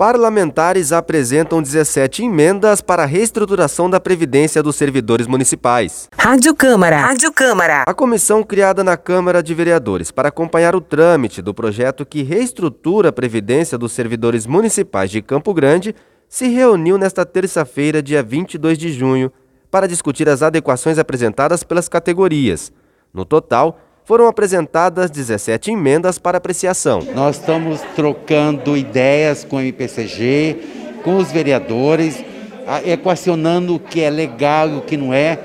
Parlamentares apresentam 17 emendas para a reestruturação da Previdência dos servidores municipais. Rádio Câmara. Rádio Câmara. A comissão criada na Câmara de Vereadores para acompanhar o trâmite do projeto que reestrutura a Previdência dos servidores municipais de Campo Grande se reuniu nesta terça-feira, dia 22 de junho, para discutir as adequações apresentadas pelas categorias. No total, foram apresentadas 17 emendas para apreciação. Nós estamos trocando ideias com o MPCG, com os vereadores, equacionando o que é legal e o que não é,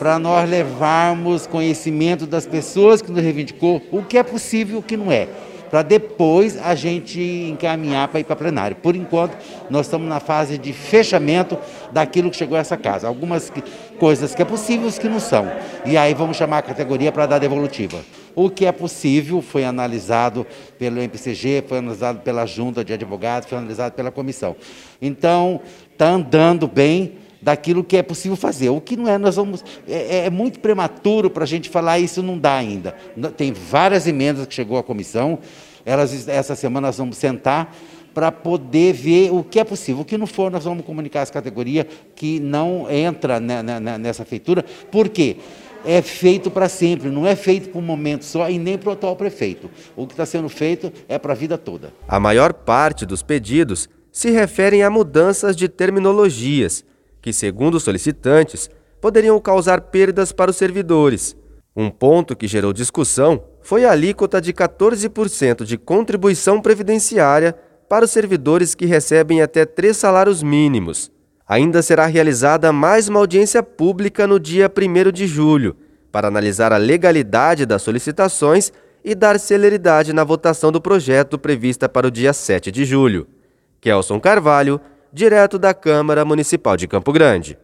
para nós levarmos conhecimento das pessoas que nos reivindicou o que é possível e o que não é para depois a gente encaminhar para ir para plenário. Por enquanto, nós estamos na fase de fechamento daquilo que chegou a essa casa. Algumas que, coisas que é possível, os que não são. E aí vamos chamar a categoria para dar devolutiva. O que é possível foi analisado pelo MPCG, foi analisado pela junta de advogados, foi analisado pela comissão. Então, está andando bem daquilo que é possível fazer. O que não é, nós vamos. É, é muito prematuro para a gente falar isso não dá ainda. Tem várias emendas que chegou à comissão. Elas, essa semana nós vamos sentar para poder ver o que é possível. O que não for, nós vamos comunicar às categorias que não entra nessa feitura. Por quê? É feito para sempre, não é feito por um momento só e nem para o atual prefeito. O que está sendo feito é para a vida toda. A maior parte dos pedidos se referem a mudanças de terminologias que, segundo os solicitantes, poderiam causar perdas para os servidores. Um ponto que gerou discussão foi a alíquota de 14% de contribuição previdenciária para os servidores que recebem até três salários mínimos. Ainda será realizada mais uma audiência pública no dia 1 de julho, para analisar a legalidade das solicitações e dar celeridade na votação do projeto prevista para o dia 7 de julho. Kelson Carvalho, direto da Câmara Municipal de Campo Grande.